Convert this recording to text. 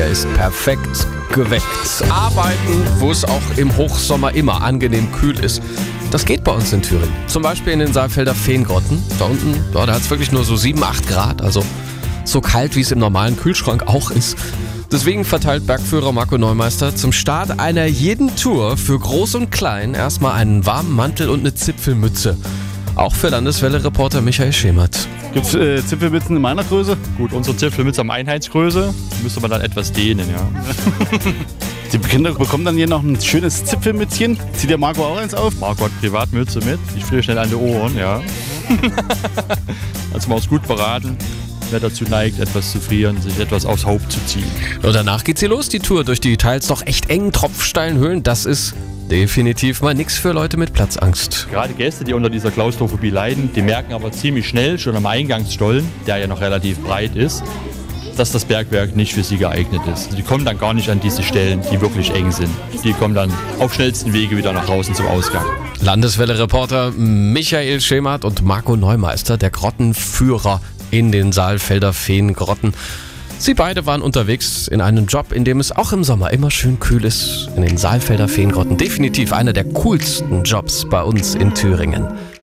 Er ist perfekt geweckt. Arbeiten, wo es auch im Hochsommer immer angenehm kühl ist. Das geht bei uns in Thüringen. Zum Beispiel in den Saalfelder Feengrotten. Da unten, da hat es wirklich nur so 7, 8 Grad. Also so kalt, wie es im normalen Kühlschrank auch ist. Deswegen verteilt Bergführer Marco Neumeister zum Start einer jeden Tour für Groß und Klein erstmal einen warmen Mantel und eine Zipfelmütze. Auch für Landeswelle-Reporter Michael Schemert. Gibt es äh, Zipfelmützen in meiner Größe? Gut, unsere Zipfelmütze am Einheitsgröße müsste man dann etwas dehnen, ja. Die Kinder bekommen dann hier noch ein schönes Zipfelmützchen. Zieht der Marco auch eins auf? Marco hat Privatmütze mit. Ich friere schnell an die Ohren, ja. also man ist gut beraten, wer dazu neigt, etwas zu frieren, sich etwas aufs Haupt zu ziehen. Und danach geht's hier los, die Tour durch die teils doch echt engen tropfsteilen Höhlen. Das ist definitiv mal nichts für Leute mit Platzangst. Gerade Gäste, die unter dieser Klaustrophobie leiden, die merken aber ziemlich schnell schon am Eingangsstollen, der ja noch relativ breit ist, dass das Bergwerk nicht für sie geeignet ist. Die kommen dann gar nicht an diese Stellen, die wirklich eng sind. Die kommen dann auf schnellsten Wege wieder nach draußen zum Ausgang. Landeswelle-Reporter Michael Schemert und Marco Neumeister, der Grottenführer in den Saalfelder Feengrotten. Sie beide waren unterwegs in einem Job, in dem es auch im Sommer immer schön kühl ist. In den Saalfelder Feengrotten. Definitiv einer der coolsten Jobs bei uns in Thüringen.